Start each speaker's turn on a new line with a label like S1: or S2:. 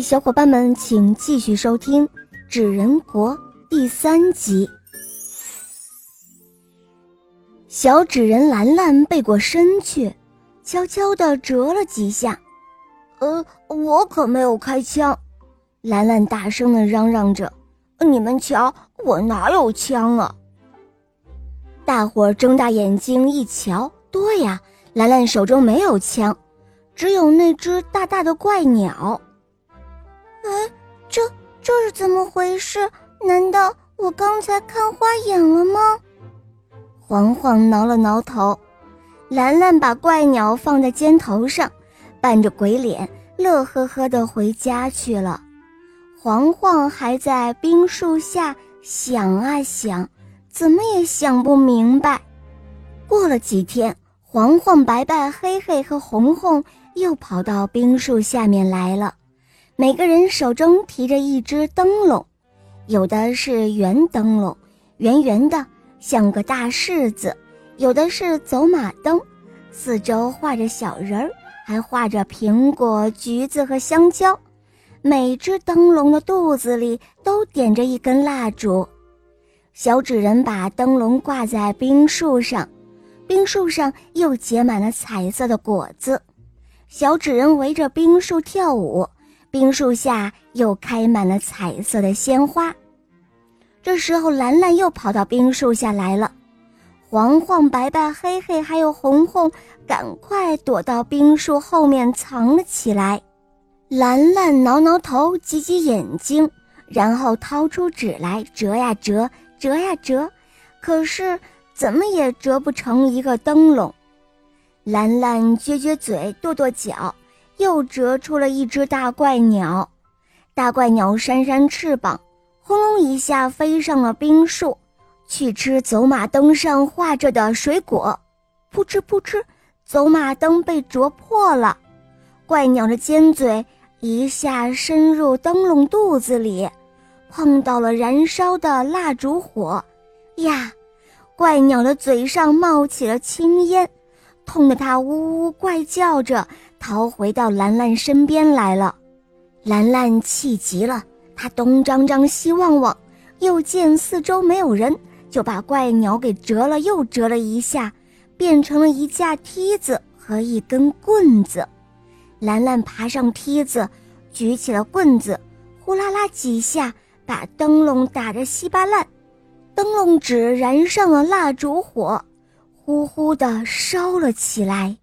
S1: 小伙伴们，请继续收听《纸人国》第三集。小纸人兰兰背过身去，悄悄地折了几下。
S2: 呃，我可没有开枪！
S1: 兰兰大声地嚷嚷着：“
S2: 你们瞧，我哪有枪啊？”
S1: 大伙睁大眼睛一瞧，对呀，兰兰手中没有枪，只有那只大大的怪鸟。
S3: 这这是怎么回事？难道我刚才看花眼了吗？
S1: 黄黄挠了挠头，兰兰把怪鸟放在肩头上，扮着鬼脸，乐呵呵地回家去了。黄黄还在冰树下想啊想，怎么也想不明白。过了几天，黄黄、白白、黑黑和红红又跑到冰树下面来了。每个人手中提着一只灯笼，有的是圆灯笼，圆圆的像个大柿子；有的是走马灯，四周画着小人儿，还画着苹果、橘子和香蕉。每只灯笼的肚子里都点着一根蜡烛。小纸人把灯笼挂在冰树上，冰树上又结满了彩色的果子。小纸人围着冰树跳舞。冰树下又开满了彩色的鲜花。这时候，兰兰又跑到冰树下来了。黄黄、白白、黑黑还有红红，赶快躲到冰树后面藏了起来。兰兰挠挠头，挤挤眼睛，然后掏出纸来折呀折，折呀折，可是怎么也折不成一个灯笼。兰兰撅撅嘴，跺跺脚。又折出了一只大怪鸟，大怪鸟扇扇翅膀，轰隆一下飞上了冰树，去吃走马灯上画着的水果。扑哧扑哧，走马灯被啄破了，怪鸟的尖嘴一下伸入灯笼肚子里，碰到了燃烧的蜡烛火，呀，怪鸟的嘴上冒起了青烟，痛得它呜呜怪叫着。逃回到兰兰身边来了，兰兰气急了，她东张张西望望，又见四周没有人，就把怪鸟给折了又折了一下，变成了一架梯子和一根棍子。兰兰爬上梯子，举起了棍子，呼啦啦几下，把灯笼打得稀巴烂，灯笼纸燃上了蜡烛火，呼呼地烧了起来。